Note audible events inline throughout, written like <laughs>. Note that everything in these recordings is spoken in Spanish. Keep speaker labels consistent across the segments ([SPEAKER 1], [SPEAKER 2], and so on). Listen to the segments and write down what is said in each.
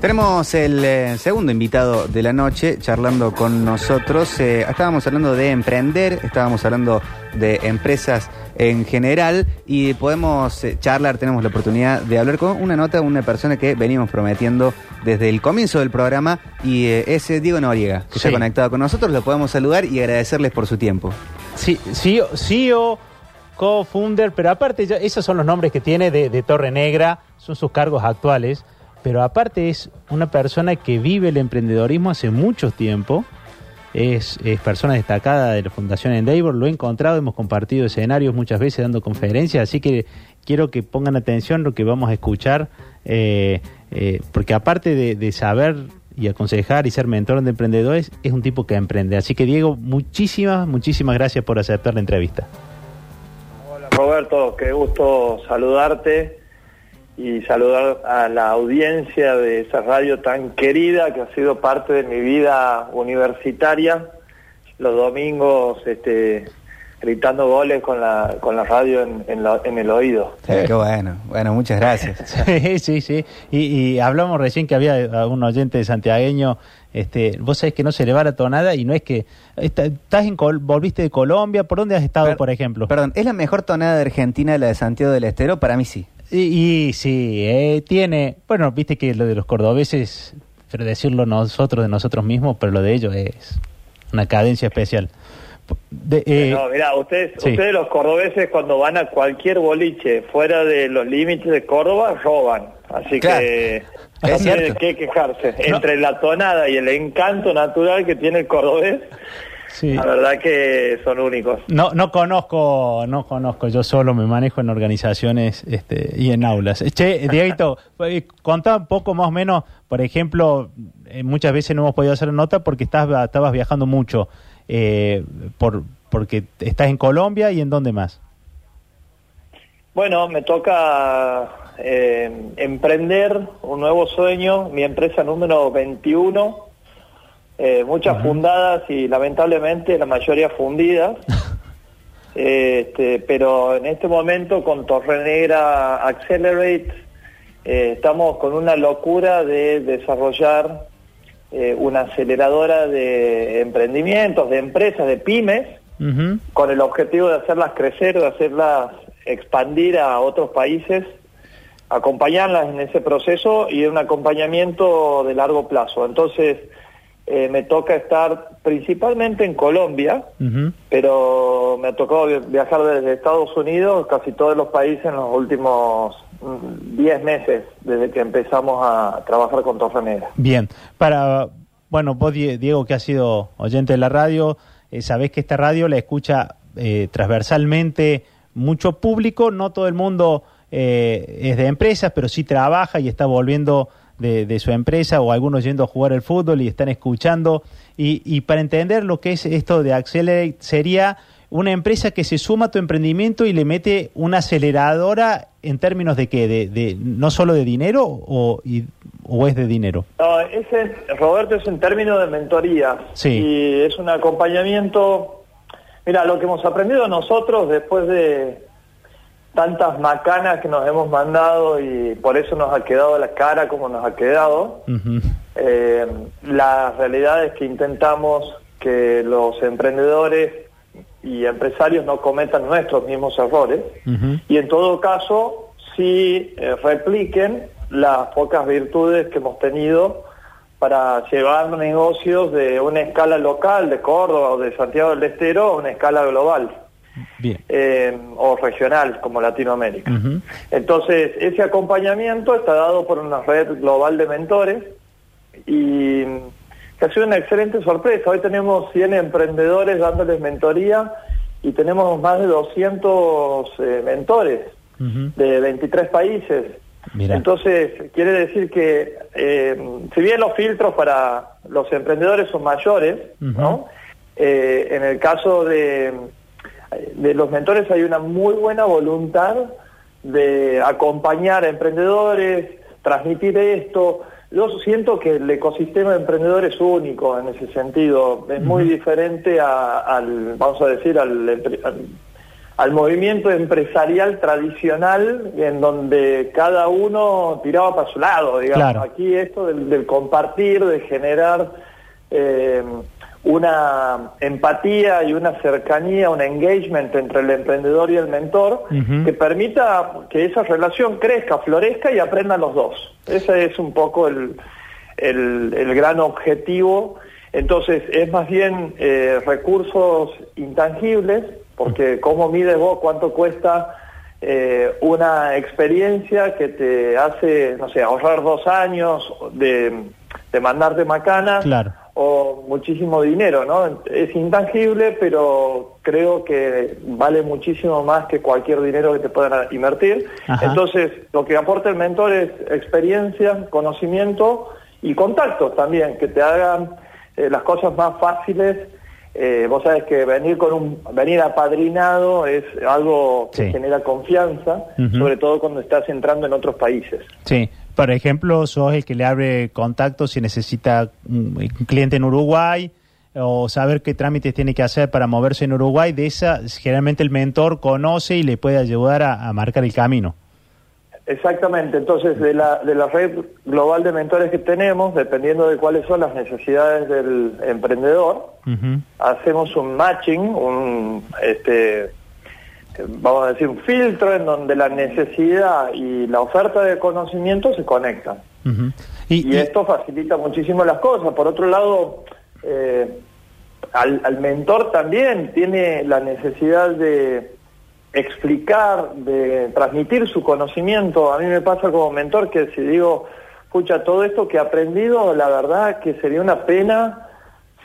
[SPEAKER 1] Tenemos el eh, segundo invitado de la noche charlando con nosotros. Eh, estábamos hablando de emprender, estábamos hablando de empresas en general y podemos eh, charlar, tenemos la oportunidad de hablar con una nota, una persona que venimos prometiendo desde el comienzo del programa y es Diego Noriega, que está
[SPEAKER 2] Sí.
[SPEAKER 1] conectado con nosotros. Lo podemos saludar y agradecerles por su tiempo.
[SPEAKER 2] Sí, CEO, CEO, co-founder, pero aparte, ya- esos son los nombres que tiene de, de Torre Negra, son sus cargos actuales, pero aparte es una persona que vive el emprendedorismo hace mucho tiempo, es, persona destacada de la Fundación Endeavor, lo he encontrado, hemos compartido escenarios muchas veces dando conferencias, así que quiero que pongan atención lo que vamos a escuchar, eh, eh, porque aparte de saber y aconsejar y ser mentor de emprendedores, es un tipo que emprende. Así que Diego, muchísimas, muchísimas gracias por aceptar la entrevista.
[SPEAKER 3] Hola Roberto, qué gusto saludarte y saludar a la audiencia de esa radio tan querida que ha sido parte de mi vida universitaria. Los domingos este, gritando goles con la, con la radio en, en la- en el oído.
[SPEAKER 1] Sí, Qué bueno, bueno, muchas gracias. <laughs>
[SPEAKER 2] Sí, sí, sí. Y, y hablamos recién que había un oyente santiagueño. Este, vos sabés que no se le va la tonada y no es que está- estás en Col- volviste de Colombia. ¿Por dónde has estado,
[SPEAKER 1] Per-
[SPEAKER 2] por ejemplo?
[SPEAKER 1] Perdón, ¿es la mejor tonada de Argentina la de Santiago del Estero? Para mí sí.
[SPEAKER 2] Y, y sí, eh, tiene, bueno, viste que lo de los cordobeses, pero decirlo nosotros de nosotros mismos, pero lo de ellos es una cadencia especial. De- eh,
[SPEAKER 3] no, mira, ustedes,
[SPEAKER 2] sí.
[SPEAKER 3] ustedes los cordobeses cuando van a cualquier boliche fuera de los límites de Córdoba roban. Así
[SPEAKER 1] Claro.
[SPEAKER 3] que no tienen qué quejarse.
[SPEAKER 2] No.
[SPEAKER 3] Entre la tonada y el encanto natural que tiene el cordobés,
[SPEAKER 2] sí.
[SPEAKER 3] la verdad que son únicos.
[SPEAKER 2] No, no conozco, no conozco, yo solo me manejo en organizaciones este, y en aulas. Che, Dieguito, <laughs> eh, contá un poco más o menos, por ejemplo, eh, muchas veces no hemos podido hacer nota porque estás, estabas viajando mucho, eh, por, porque estás en Colombia y en dónde más.
[SPEAKER 3] Bueno, me toca eh, emprender un nuevo sueño, mi empresa número 21, eh, muchas fundadas y lamentablemente la mayoría fundidas, <laughs> este, pero en este momento con Torre Negra Accelerate eh, estamos con una locura de desarrollar eh, una aceleradora de emprendimientos, de empresas, de pymes, con el objetivo de hacerlas crecer, de hacerlas expandir a otros países, acompañarlas en ese proceso y un acompañamiento de largo plazo. Entonces, eh, me toca estar principalmente en Colombia, pero me ha tocado vi- viajar desde Estados Unidos, casi todos los países en los últimos mm, 10 meses, desde que empezamos a trabajar con Torre Negra.
[SPEAKER 2] Bien, para, bueno, vos Die- Diego que has sido oyente de la radio, eh, sabés que esta radio la escucha eh, transversalmente mucho público, no todo el mundo eh, es de empresas, pero sí trabaja y está volviendo de, de su empresa o algunos yendo a jugar el fútbol y están escuchando. Y, y para entender lo que es esto de Accelerate sería una empresa que se suma a tu emprendimiento y le mete una aceleradora en términos de qué, de, de no solo de dinero o, y- o es de dinero.
[SPEAKER 3] No, ese, Roberto, es un término de mentoría.
[SPEAKER 2] Sí.
[SPEAKER 3] Y es un acompañamiento. Mira, lo que hemos aprendido nosotros después de tantas macanas que nos hemos mandado y por eso nos ha quedado la cara como nos ha quedado, eh, la realidad es que intentamos que los emprendedores y empresarios no cometan nuestros mismos errores y en todo caso sí eh, repliquen las pocas virtudes que hemos tenido para llevar negocios de una escala local de Córdoba o de Santiago del Estero a una escala global
[SPEAKER 2] Bien.
[SPEAKER 3] eh, o regional como Latinoamérica. Entonces, ese acompañamiento está dado por una red global de mentores y que ha sido una excelente sorpresa. Hoy tenemos 100 emprendedores dándoles mentoría y tenemos más de 200 eh, mentores de 23 países. Entonces, quiere decir que eh, si bien los filtros para los emprendedores son mayores. ¿no? En el caso de, de los mentores hay una muy buena voluntad de acompañar a emprendedores, transmitir esto. Yo siento que el ecosistema de emprendedores es único en ese sentido. Es muy diferente a- al, vamos a decir, al- al movimiento empresarial tradicional en donde cada uno tiraba para su lado, digamos. Aquí esto del, compartir, de generar eh, una empatía y una cercanía, un engagement entre el emprendedor y el mentor que permita que esa relación crezca, florezca y aprendan los dos. Ese es un poco el, el, gran objetivo. Entonces, es más bien eh, recursos intangibles porque ¿cómo mides vos cuánto cuesta eh, una experiencia que te hace, no sé, ahorrar dos años de, de mandarte macana? O muchísimo dinero, ¿no? Es intangible, pero creo que vale muchísimo más que cualquier dinero que te puedan invertir. Entonces, lo que aporta el mentor es experiencia, conocimiento y contactos también, que te hagan eh, las cosas más fáciles eh, vos sabés que venir con un venir apadrinado es algo que genera confianza, sobre todo cuando estás entrando en otros países.
[SPEAKER 2] Sí, por ejemplo, sos el que le abre contacto si necesita un cliente en Uruguay o saber qué trámites tiene que hacer para moverse en Uruguay. De esa, generalmente el mentor conoce y le puede ayudar a marcar el camino.
[SPEAKER 3] Exactamente, entonces de la, de la red global de mentores que tenemos, dependiendo de cuáles son las necesidades del emprendedor, hacemos un matching, un este vamos a decir un filtro en donde la necesidad y la oferta de conocimiento se conectan. y, esto facilita muchísimo las cosas. Por otro lado, eh, al mentor también tiene la necesidad de explicar, de transmitir su conocimiento. A mí me pasa como mentor que si digo, escucha, todo esto que he aprendido, la verdad que sería una pena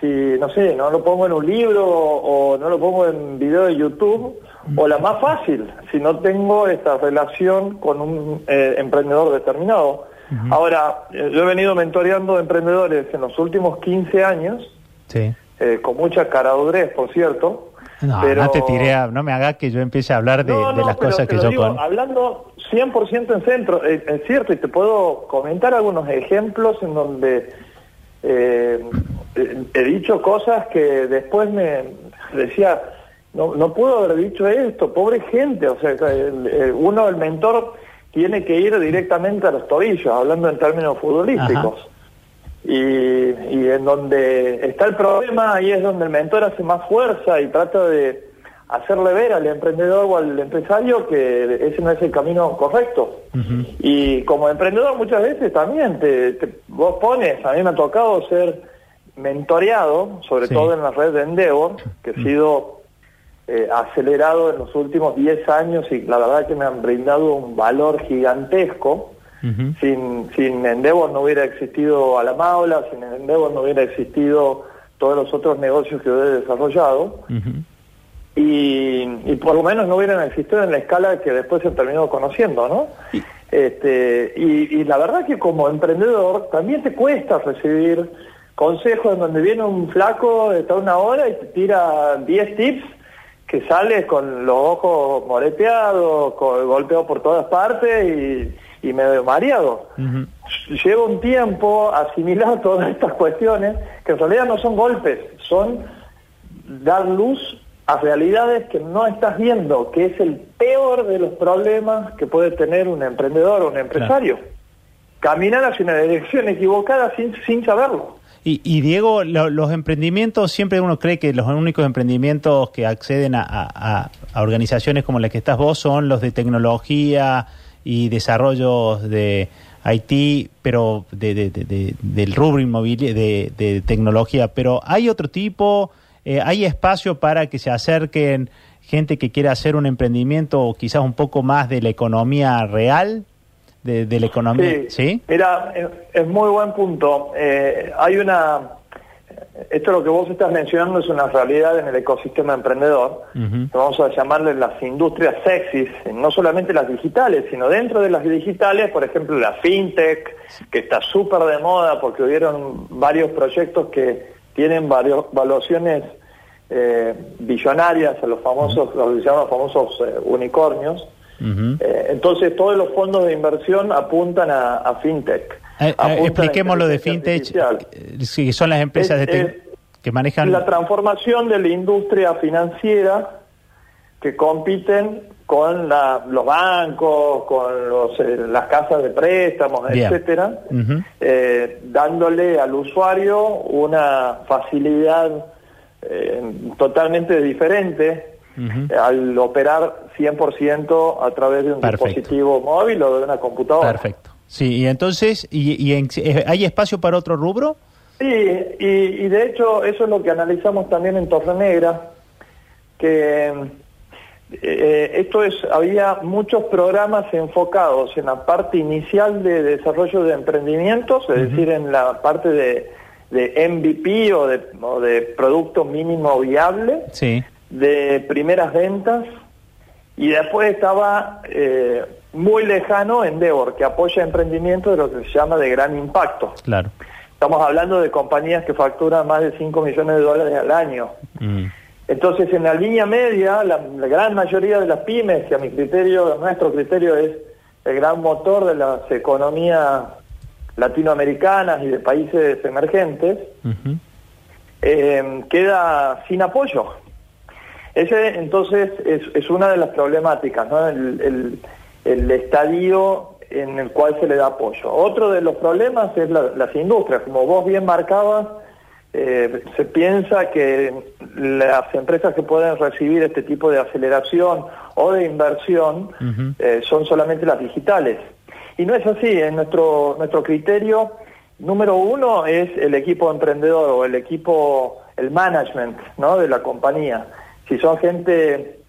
[SPEAKER 3] si, no sé, no lo pongo en un libro o, no lo pongo en video de YouTube, o la más fácil, si no tengo esta relación con un eh, emprendedor determinado. Ahora, eh, yo he venido mentoreando emprendedores en los últimos 15 años, eh, con mucha caradurez, por cierto,
[SPEAKER 2] no, no te tiré no me hagas que yo empiece a hablar de, las cosas que yo
[SPEAKER 3] digo, Hablando 100% en centro, es cierto, y te puedo comentar algunos ejemplos en donde eh, he dicho cosas que después me decía, no, no puedo haber dicho esto, pobre gente, o sea, uno, el mentor, tiene que ir directamente a los tobillos, hablando en términos futbolísticos. Y, en donde está el problema, ahí es donde el mentor hace más fuerza y trata de hacerle ver al emprendedor o al empresario que ese no es el camino correcto. Y como emprendedor muchas veces también te, vos pones, a mí me ha tocado ser mentoreado, sobre todo en la red de Endeavor, que he sido eh, acelerado en los últimos 10 años y la verdad que me han brindado un valor gigantesco sin, sin Endeavor no hubiera existido Alamaula, sin Endeavor no hubiera existido todos los otros negocios que he desarrollado. y, por lo menos no hubieran existido en la escala que después se terminó conociendo, ¿no? Este, y, la verdad que como emprendedor también te cuesta recibir consejos en donde viene un flaco, está una hora y te tira 10 tips que sales con los ojos moreteados, con, golpeado por todas partes y y medio mareado. Lleva un tiempo asimilar <laughs> todas estas cuestiones que en realidad no son golpes, son dar luz a realidades que no estás viendo, que es el peor de los problemas que puede tener un emprendedor o un empresario. Caminar hacia una dirección equivocada sin, sin saberlo.
[SPEAKER 2] Y, Diego, los emprendimientos, siempre uno cree que los únicos emprendimientos que acceden a, organizaciones como las que estás vos son los de tecnología, y desarrollos de IT, pero de, del rubro inmobiliario, de, tecnología. Pero hay otro tipo, eh, hay espacio para que se acerquen gente que quiera hacer un emprendimiento quizás un poco más de la economía real, de, la economía.
[SPEAKER 3] Sí, mira, es muy buen punto. Eh, hay una esto lo que vos estás mencionando es una realidad en el ecosistema emprendedor, vamos a llamarle las industrias sexys, no solamente las digitales, sino dentro de las digitales, por ejemplo, la fintech, que está súper de moda porque hubieron varios proyectos que tienen varios, valuaciones eh, billonarias, a los famosos, los que famosos eh, unicornios. Eh, entonces todos los fondos de inversión apuntan a fintech.
[SPEAKER 2] Eh, eh, expliquemos lo de fintech, que son las empresas de que manejan...
[SPEAKER 3] La transformación de la industria financiera que compiten con la- los bancos, con los, eh, las casas de préstamos,
[SPEAKER 2] Bien.
[SPEAKER 3] etcétera, eh, dándole al usuario una facilidad eh, totalmente diferente Eh, al operar 100% a través de un
[SPEAKER 2] Perfecto.
[SPEAKER 3] dispositivo móvil o de una computadora.
[SPEAKER 2] Perfecto. Sí, y entonces, ¿y, y en- eh, hay espacio para otro rubro?
[SPEAKER 3] Sí, y, y de hecho eso es lo que analizamos también en Torre Negra, que eh, esto es, había muchos programas enfocados en la parte inicial de desarrollo de emprendimientos, es decir, en la parte de, de MVP o de, o de producto mínimo viable,
[SPEAKER 2] Sí.
[SPEAKER 3] De primeras ventas, y después estaba eh, muy lejano Endeavor, que apoya emprendimientos de lo que se llama de gran impacto.
[SPEAKER 2] Claro.
[SPEAKER 3] Estamos hablando de compañías que facturan más de 5 millones de dólares al año.
[SPEAKER 2] Mm.
[SPEAKER 3] Entonces, en la línea media, la, la gran mayoría de las pymes, que a mi criterio, a nuestro criterio, es el gran motor de las economías latinoamericanas y de países emergentes, eh, queda sin apoyo. Ese entonces es, es una de las problemáticas, ¿no? el, el- el estadio en el cual se le da apoyo. Otro de los problemas es la- las industrias, como vos bien marcabas, eh, se piensa que las empresas que pueden recibir este tipo de aceleración o de inversión eh, son solamente las digitales. Y no es así, en nuestro, nuestro criterio, número uno es el equipo emprendedor o el equipo, el management ¿no? de la compañía. Si son gente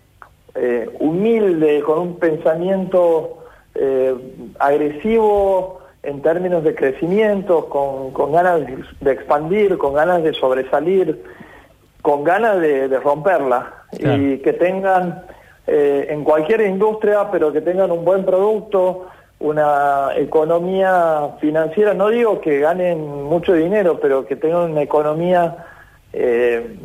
[SPEAKER 3] eh, humilde, con un pensamiento eh, agresivo en términos de crecimiento, con, con ganas de, expandir, con ganas de sobresalir, con ganas de, de romperla
[SPEAKER 2] Claro.
[SPEAKER 3] y que tengan eh, en cualquier industria, pero que tengan un buen producto, una economía financiera, no digo que ganen mucho dinero, pero que tengan una economía eh,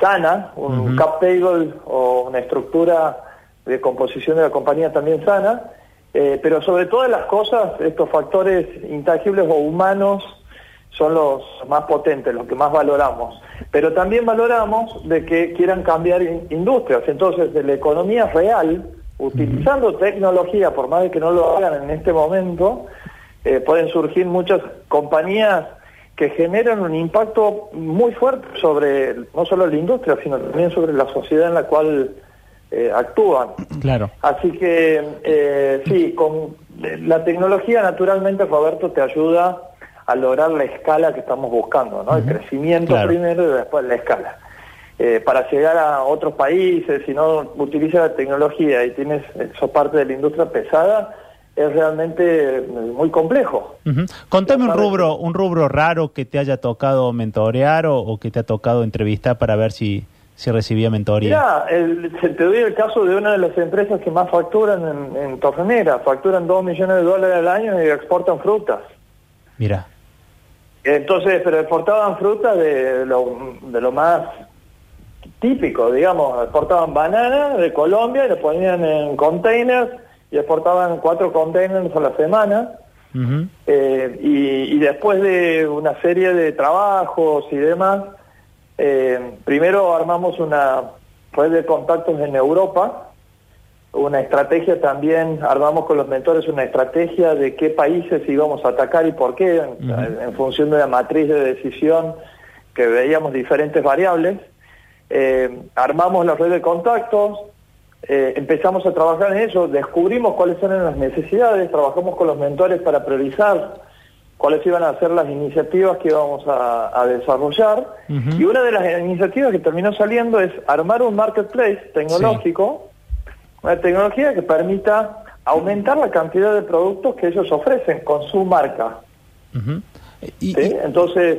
[SPEAKER 3] sana, un
[SPEAKER 2] Ujú.
[SPEAKER 3] cap table o una estructura de composición de la compañía también sana, eh, pero sobre todas las cosas, estos factores intangibles o humanos son los más potentes, los que más valoramos. Pero también valoramos de que quieran cambiar in- industrias. Entonces, de la economía real, utilizando tecnología, por más de que no lo hagan en este momento, eh, pueden surgir muchas compañías que generan un impacto muy fuerte sobre no solo la industria, sino también sobre la sociedad en la cual eh, actúan.
[SPEAKER 2] Claro.
[SPEAKER 3] Así que eh, sí, con eh, la tecnología naturalmente, Roberto, te ayuda a lograr la escala que estamos buscando, ¿no? El crecimiento
[SPEAKER 2] Claro.
[SPEAKER 3] primero y después la escala. Eh, para llegar a otros países, si no utilizas la tecnología y tienes, sos parte de la industria pesada, es realmente eh, muy complejo.
[SPEAKER 2] Contame un rubro, un rubro raro que te haya tocado mentorear o, o que te ha tocado entrevistar para ver si, si recibía mentoría.
[SPEAKER 3] Mira, te doy el caso de una de las empresas que más facturan en, en Torrenera. Facturan 2 millones de dólares al año y exportan frutas.
[SPEAKER 2] Mira.
[SPEAKER 3] Entonces, pero exportaban frutas de lo, de lo más típico, digamos. Exportaban bananas de Colombia y las ponían en containers y exportaban cuatro containers a la semana. Eh, y, y después de una serie de trabajos y demás, eh, primero armamos una red de contactos en Europa, una estrategia también, armamos con los mentores una estrategia de qué países íbamos a atacar y por qué, en función de la matriz de decisión que veíamos diferentes variables. Eh, armamos la red de contactos, eh, empezamos a trabajar en eso, descubrimos cuáles eran las necesidades, trabajamos con los mentores para priorizar cuáles iban a ser las iniciativas que íbamos a, a desarrollar. Y una de las iniciativas que terminó saliendo es armar un marketplace tecnológico, una tecnología que permita aumentar la cantidad de productos que ellos ofrecen con su marca.
[SPEAKER 2] Ujú. Y-
[SPEAKER 3] ¿sí?
[SPEAKER 2] y-
[SPEAKER 3] Entonces,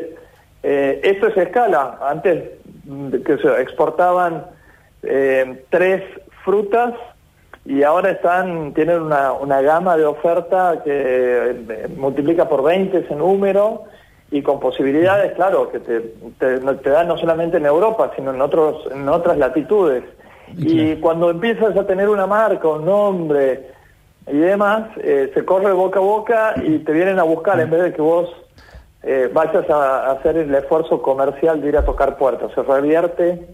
[SPEAKER 3] eh, esto es escala. Antes mm, que se exportaban eh, tres frutas y ahora están tienen una, una gama de oferta que eh, multiplica por 20 ese número y con posibilidades, claro, que te, te, dan no solamente en Europa, sino en, otros, en otras latitudes. Y cuando empiezas a tener una marca, un nombre y demás, eh, se corre boca a boca y te vienen a buscar en vez de que vos eh, vayas a, a hacer el esfuerzo comercial de ir a tocar puertas. Se revierte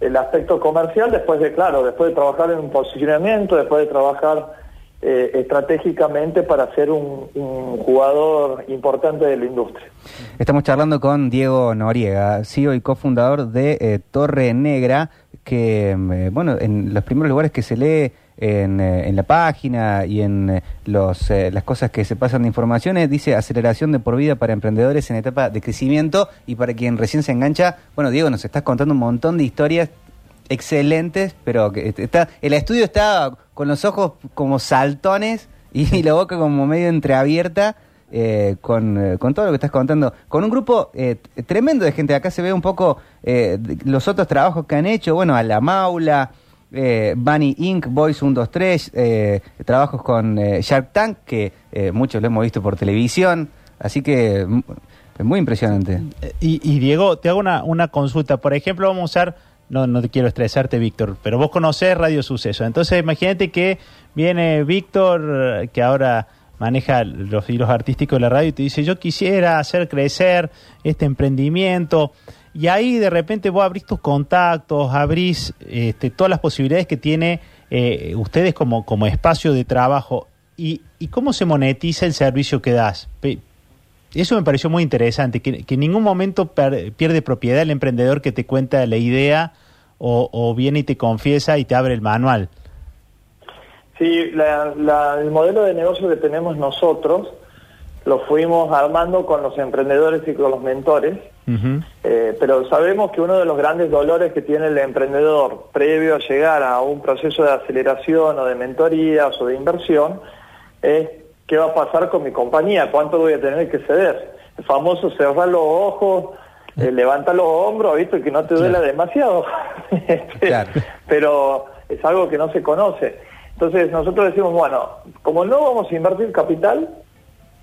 [SPEAKER 3] el aspecto comercial después de, claro, después de trabajar en un posicionamiento, después de trabajar eh, estratégicamente para ser un, jugador importante de la industria.
[SPEAKER 1] Estamos charlando con Diego Noriega, CEO y cofundador de eh, Torre Negra, que, eh, bueno, en los primeros lugares que se lee en, en la página y en los, las cosas que se pasan de informaciones, dice aceleración de por vida para emprendedores en etapa de crecimiento y para quien recién se engancha, bueno, Diego, nos estás contando un montón de historias excelentes, pero que está, el estudio está con los ojos como saltones y <laughs> la boca como medio entreabierta. Eh, con, eh, con, todo lo que estás contando, con un grupo eh, tremendo de gente. Acá se ve un poco los otros trabajos que han hecho, bueno, a La Maula, Bunny Inc., Boys 123, trabajos con Shark Tank, que muchos lo hemos visto por televisión, así que es muy impresionante.
[SPEAKER 2] Y, y, Diego, te hago una, una consulta. Por ejemplo, vamos a usar no, no te quiero estresarte, Víctor, pero vos conocés Radio Suceso. Entonces, imagínate que viene Víctor, que ahora maneja los hilos artísticos de la radio, y te dice, yo quisiera hacer crecer este emprendimiento. Y ahí de repente vos abrís tus contactos, abrís este, todas las posibilidades que tiene eh, ustedes como, como espacio de trabajo. ¿Y, ¿Y cómo se monetiza el servicio que das? Eso me pareció muy interesante, que, en ningún momento pierde propiedad el emprendedor que te cuenta la idea o, viene y te confiesa y te abre el manual.
[SPEAKER 3] Sí, el modelo de negocio que tenemos nosotros lo fuimos armando con los emprendedores y con los mentores, eh, pero sabemos que uno de los grandes dolores que tiene el emprendedor previo a llegar a un proceso de aceleración o de mentorías o de inversión es ¿qué va a pasar con mi compañía? ¿Cuánto voy a tener que ceder? El famoso cerrar los ojos, eh, levanta los hombros, ¿viste? Que no te duela demasiado. <laughs> Este, pero es algo que no se conoce. Entonces nosotros decimos, bueno, como no vamos a invertir capital,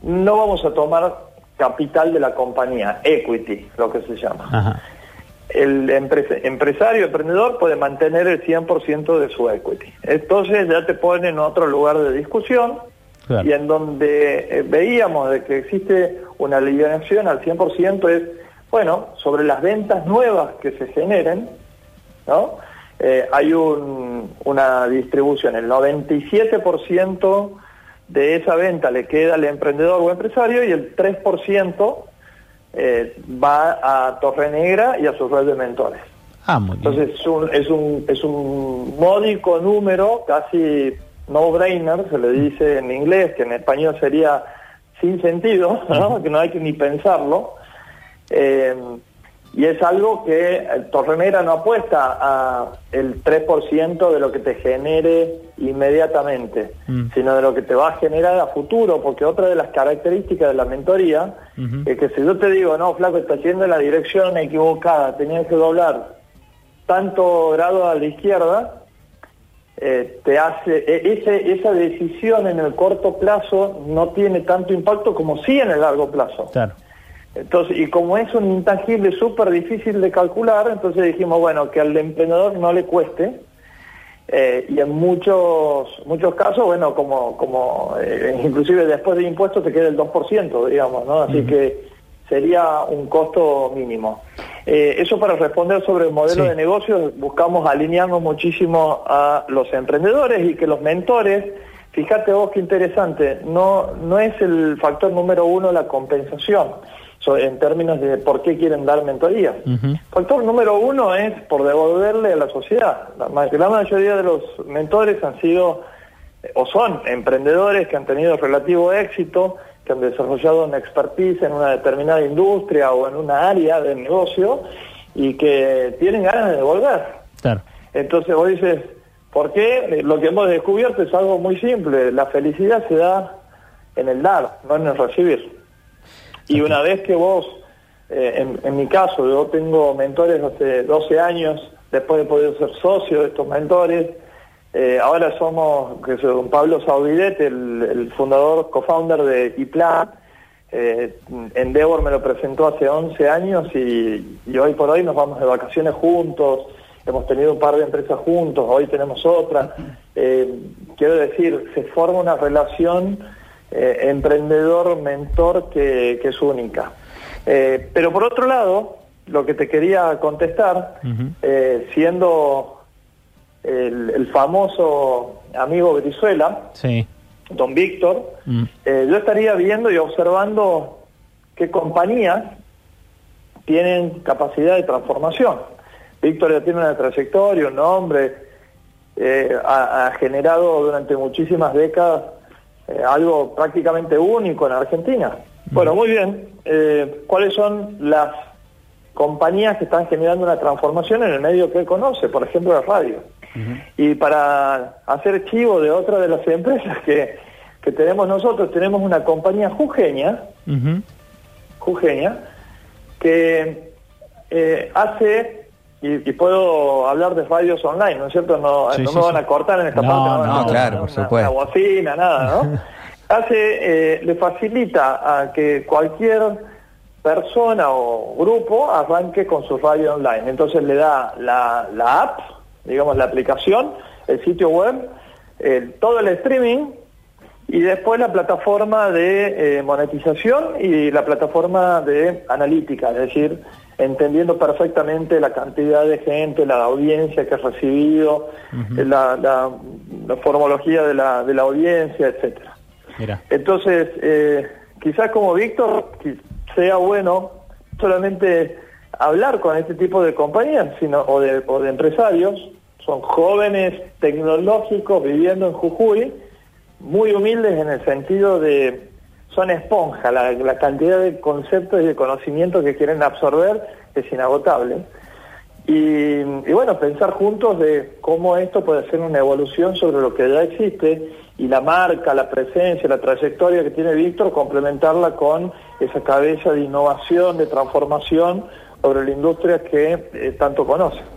[SPEAKER 3] no vamos a tomar capital de la compañía, equity, lo que se llama. El empresario, emprendedor puede mantener el 100% de su equity. Entonces ya te pone en otro lugar de discusión y en donde eh, veíamos de que existe una alineación al 100% es, bueno, sobre las ventas nuevas que se generen, ¿no? Eh, hay una distribución, el 97% de esa venta le queda al emprendedor o empresario y el 3% eh, va a Torre Negra y a su red de mentores. Ah, Entonces es un, es, un, es un módico número, casi no-brainer, se le dice en inglés, que en español sería sin sentido, <laughs> que no hay que ni pensarlo. Eh, y es algo que Torrenera no apuesta a el 3% de lo que te genere inmediatamente, mm. sino de lo que te va a generar a futuro, porque otra de las características de la mentoría es que si yo te digo, no, flaco, está yendo en la dirección equivocada, tenías que doblar tanto grado a la izquierda, eh, te hace, e, ese, esa decisión en el corto plazo no tiene tanto impacto como sí en el largo plazo. Entonces, y como es un intangible súper difícil de calcular, entonces dijimos, bueno, que al emprendedor no le cueste, eh, y en muchos muchos casos, bueno, como, como eh, inclusive después de impuestos te queda el 2%, digamos, ¿no? Así que sería un costo mínimo. Eh, eso para responder sobre el modelo de negocios, buscamos alinearnos muchísimo a los emprendedores y que los mentores, fíjate vos qué interesante, no, no es el factor número uno la compensación en términos de por qué quieren dar mentoría. Factor número uno es por devolverle a la sociedad. La, la mayoría de los mentores han sido o son emprendedores que han tenido relativo éxito, que han desarrollado una expertise en una determinada industria o en una área de negocio y que tienen ganas de devolver. Entonces vos dices, ¿por qué? Lo que hemos descubierto es algo muy simple, la felicidad se da en el dar, no en el recibir. Y una vez que vos, eh, en, en, mi caso, yo tengo mentores hace 12 años, después de poder ser socio de estos mentores, eh, ahora somos, que don Pablo Saudidet, el, fundador, co-founder de IPLAN. Eh, Endeavor me lo presentó hace 11 años y, hoy por hoy nos vamos de vacaciones juntos, hemos tenido un par de empresas juntos, hoy tenemos otra. Eh, quiero decir, se forma una relación emprendedor-mentor que, que, es única. pero por otro lado, lo que te quería contestar, eh, siendo el, el famoso amigo Brizuela,
[SPEAKER 2] Sí.
[SPEAKER 3] don Víctor,
[SPEAKER 2] Mm.
[SPEAKER 3] eh, yo estaría viendo y observando qué compañías tienen capacidad de transformación. Víctor ya tiene una trayectoria, un nombre, eh, ha, ha generado durante muchísimas décadas eh, algo prácticamente único en Argentina. Bueno, muy bien. Eh, ¿Cuáles son las compañías que están generando una transformación en el medio que él conoce? Por ejemplo, la radio. Y para hacer chivo de otra de las <laughs> empresas que, que tenemos nosotros, tenemos una compañía jujeña, jujeña que eh, hace, y, y puedo hablar de radios online, ¿no es cierto? No,
[SPEAKER 2] Sí,
[SPEAKER 3] no
[SPEAKER 2] sí,
[SPEAKER 3] me
[SPEAKER 2] sí.
[SPEAKER 3] van a cortar en esta
[SPEAKER 2] No,
[SPEAKER 3] parte.
[SPEAKER 2] no,
[SPEAKER 1] claro, por
[SPEAKER 3] una,
[SPEAKER 1] supuesto.
[SPEAKER 3] Una bocina, nada, ¿no? <laughs> hace, eh, le facilita a que cualquier persona o grupo arranque con su radio online. Entonces le da la, la app, digamos la aplicación, el sitio web, todo el streaming y después la plataforma de eh, monetización y la plataforma de analítica, es decir, entendiendo perfectamente la cantidad de gente, la audiencia que ha recibido, eh, la, la- la formología de la, de la audiencia, etcétera.
[SPEAKER 2] Mira.
[SPEAKER 3] Entonces, eh, quizás como Víctor sea bueno solamente hablar con este tipo de compañías sino, o, de, o de empresarios, son jóvenes tecnológicos viviendo en Jujuy, muy humildes en el sentido de, son esponja, la, cantidad de conceptos y de conocimientos que quieren absorber es inagotable. Y, y bueno, pensar juntos de cómo esto puede ser una evolución sobre lo que ya existe y la marca, la presencia, la trayectoria que tiene Víctor, complementarla con esa cabeza de innovación, de transformación sobre la industria que eh, tanto conoce.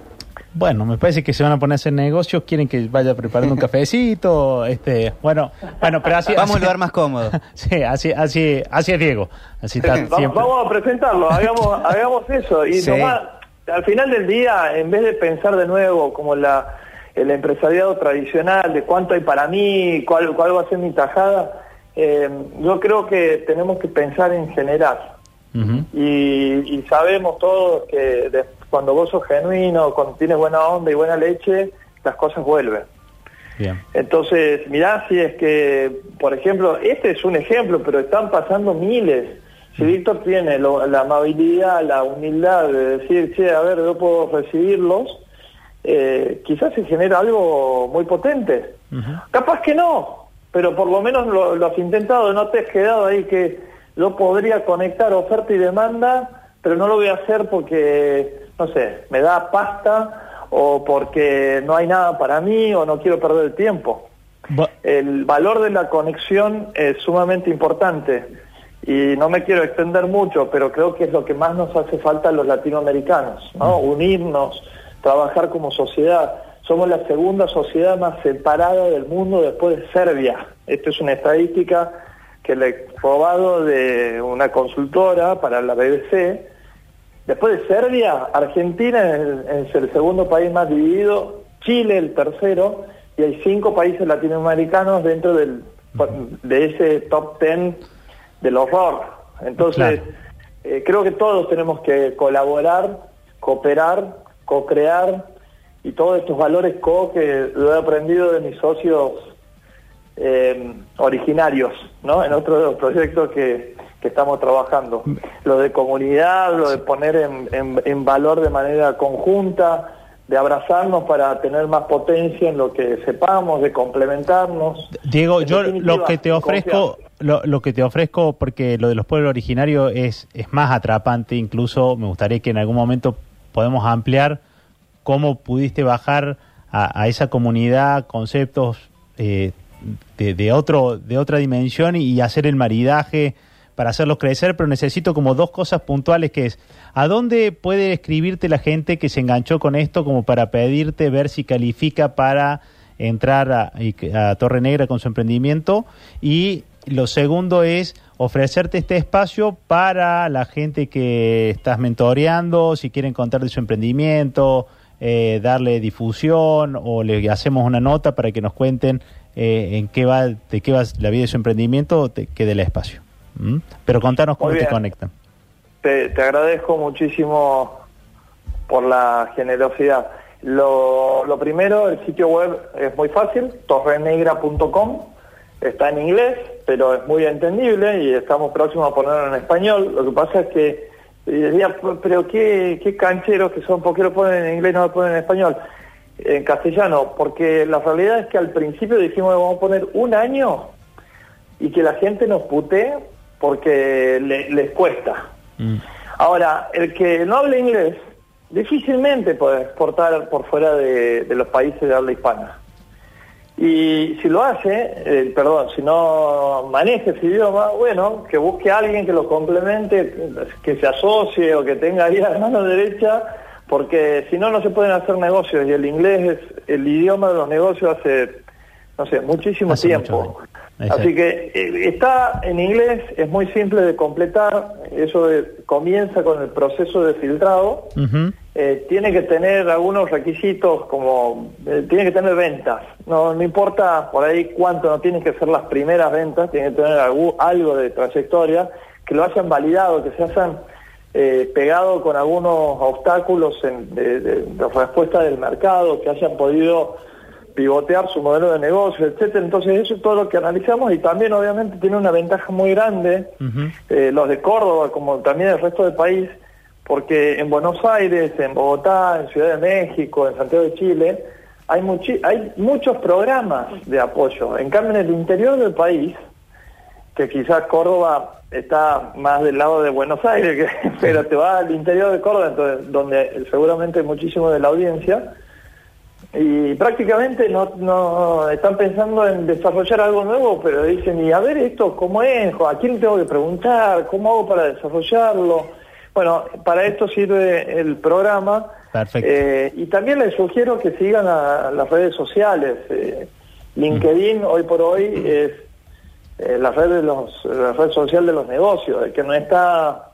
[SPEAKER 2] Bueno, me parece que se van a poner a hacer negocios, quieren que vaya preparando un <laughs> cafecito, este, bueno, bueno, pero así
[SPEAKER 1] Vamos
[SPEAKER 2] así-
[SPEAKER 1] al lugar más cómodo. <laughs>
[SPEAKER 2] Sí, así, así, así es Diego. Así está <laughs> siempre.
[SPEAKER 3] Vamos a presentarlo, hagamos, hagamos eso. Y
[SPEAKER 1] Sí.
[SPEAKER 3] nomás, al final del día, en vez de pensar de nuevo como la, el empresariado tradicional, de cuánto hay para mí, cuál, cuál va a ser mi tajada, eh, yo creo que tenemos que pensar en generar.
[SPEAKER 2] Ujú.
[SPEAKER 3] Y, y sabemos todos que de- cuando vos sos genuino, cuando tienes buena onda y buena leche, las cosas vuelven.
[SPEAKER 2] Bien.
[SPEAKER 3] Entonces, mirá si es que, por ejemplo, este es un ejemplo, pero están pasando miles. Si Víctor tiene lo- la amabilidad, la humildad de decir, che, a ver, yo puedo recibirlos, eh, quizás se genera algo muy potente. Capaz que no, pero por lo menos lo, lo has intentado, no te has quedado ahí que yo podría conectar oferta y demanda, pero no lo voy a hacer porque, no sé, me da pasta o porque no hay nada para mí o no quiero perder el tiempo. El valor de la conexión es sumamente importante y no me quiero extender mucho, pero creo que es lo que más nos hace falta a los latinoamericanos, ¿no? Unirnos, trabajar como sociedad. Somos la segunda sociedad más separada del mundo después de Serbia. Esto es una estadística que le he robado de una consultora para la BBC. Después de Serbia, Argentina es el, segundo país más dividido, Chile el tercero, y hay cinco países latinoamericanos dentro del, de ese top ten del horror. Entonces,
[SPEAKER 2] Claro.
[SPEAKER 3] eh, creo que todos tenemos que colaborar, cooperar, co-crear, y todos estos valores co que lo he aprendido de mis socios eh, originarios, ¿no? En otro de los proyectos que, que estamos trabajando. Lo de comunidad, lo de poner en, en- en valor de manera conjunta, de abrazarnos para tener más potencia en lo que sepamos, de complementarnos.
[SPEAKER 2] Diego,
[SPEAKER 3] En
[SPEAKER 2] yo lo que te ofrezco, lo, lo que te ofrezco, porque lo de los pueblos originarios es, es más atrapante, incluso me gustaría que en algún momento podamos ampliar cómo pudiste bajar a, a esa comunidad conceptos eh, de, de otro de otra dimensión y, hacer el maridaje para hacerlos crecer, pero necesito como dos cosas puntuales que es, ¿a dónde puede escribirte la gente que se enganchó con esto como para pedirte ver si califica para entrar a, a Torre Negra con su emprendimiento? Y lo segundo es ofrecerte este espacio para la gente que estás mentoreando, si quieren contar de su emprendimiento, eh, darle difusión o le hacemos una nota para que nos cuenten eh, en qué va, de qué va la vida de su emprendimiento, te quede el espacio. ¿Mm? Pero contanos cómo te conectan.
[SPEAKER 3] te, te agradezco muchísimo por la generosidad. Lo, lo primero, el sitio web es muy fácil, torrenegra.com, está en inglés, pero es muy entendible y estamos próximos a ponerlo en español. Lo que pasa es que y decía, pero qué, qué cancheros que son, ¿por qué lo ponen en inglés y no lo ponen en español? En castellano, porque la realidad es que al principio dijimos que vamos a poner un año y que la gente nos putee porque le- les cuesta.
[SPEAKER 2] Mm.
[SPEAKER 3] Ahora, el que no hable inglés difícilmente puede exportar por fuera de, de los países de habla hispana. Y si lo hace, eh, perdón, si no maneja ese idioma, bueno, que busque a alguien que lo complemente, que se asocie o que tenga ahí la mano derecha, porque si no, no se pueden hacer negocios. Y el inglés es el idioma de los negocios hace, no sé, muchísimo
[SPEAKER 2] Hace
[SPEAKER 3] tiempo. Así que eh, está en inglés, es muy simple de completar, eso de- comienza con el proceso de filtrado. Eh, tiene que tener algunos requisitos como eh, tiene que tener ventas no no importa por ahí cuánto no tienen que ser las primeras ventas tiene que tener algu- algo de trayectoria que lo hayan validado que se hayan eh, pegado con algunos obstáculos en- de, de- de respuesta del mercado que hayan podido pivotear su modelo de negocio etcétera entonces eso es todo lo que analizamos y también obviamente tiene una ventaja muy grande eh, los de Córdoba como también el resto del país, porque en Buenos Aires, en Bogotá, en Ciudad de México, en Santiago de Chile, hay, muchi- hay muchos programas de apoyo. En cambio, en el interior del país, que quizás Córdoba está más del lado de Buenos Aires, que- <laughs> pero te vas al interior de Córdoba, entonces, donde seguramente muchísimo de la audiencia, y prácticamente no, no están pensando en desarrollar algo nuevo, pero dicen, y a ver esto, ¿cómo es? ¿A quién tengo que preguntar? ¿Cómo hago para desarrollarlo? Bueno, para esto sirve el programa.
[SPEAKER 2] Perfecto.
[SPEAKER 3] Eh, y también les sugiero que sigan a las redes sociales. Eh, LinkedIn hoy por hoy es eh, la red de los la red social de los negocios, el que no está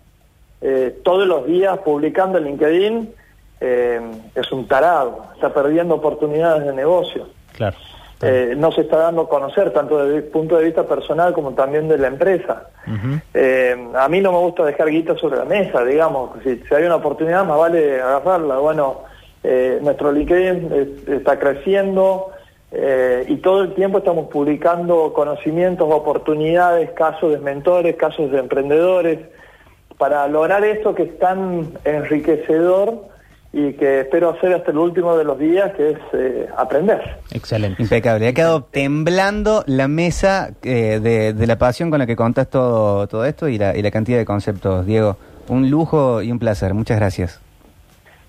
[SPEAKER 3] eh, todos los días publicando en LinkedIn eh, es un tarado, está perdiendo oportunidades de negocio.
[SPEAKER 2] Claro.
[SPEAKER 3] Eh, no se está dando a conocer tanto desde el punto de vista personal como también de la empresa. A mí no me gusta dejar guita sobre la mesa, digamos, si, si hay una oportunidad más vale agarrarla. Bueno, nuestro LinkedIn es- está creciendo eh, y todo el tiempo estamos publicando conocimientos, oportunidades, casos de mentores, casos de emprendedores, para lograr esto que es tan enriquecedor y que espero hacer hasta el último de los días, que es eh, aprender.
[SPEAKER 2] Excelente.
[SPEAKER 1] Impecable. Ha quedado temblando la mesa eh, de, de la pasión con la que contás todo, todo esto y la, y la cantidad de conceptos. Diego, un lujo y un placer. Muchas gracias.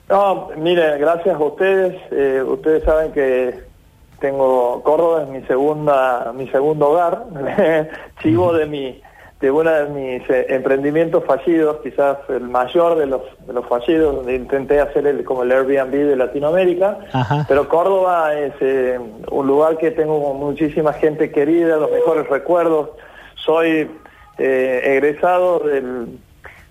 [SPEAKER 3] No, mire, gracias a ustedes. Eh, ustedes saben que tengo Córdoba es mi segunda, mi segundo hogar. <laughs> Chivo de mi, de uno de mis eh, emprendimientos fallidos, quizás el mayor de los, de los fallidos, donde intenté hacer el, como el Airbnb de Latinoamérica.
[SPEAKER 2] Ajá.
[SPEAKER 3] Pero Córdoba es eh, un lugar que tengo muchísima gente querida, los mejores recuerdos. Soy eh, egresado del,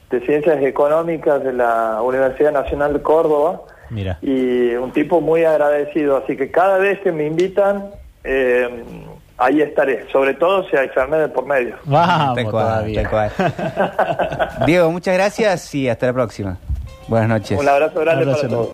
[SPEAKER 3] de Ciencias Económicas de la Universidad Nacional de Córdoba
[SPEAKER 2] Mira.
[SPEAKER 3] y un tipo muy agradecido. Así que cada vez que me invitan, eh, ahí estaré. Sobre todo si hay de por medio.
[SPEAKER 2] Vamos
[SPEAKER 1] Tal cual,
[SPEAKER 2] todavía.
[SPEAKER 1] tal cual. <laughs> Diego, muchas gracias y hasta la próxima. Buenas noches.
[SPEAKER 3] Un abrazo grande
[SPEAKER 2] Abrazo
[SPEAKER 3] para todos.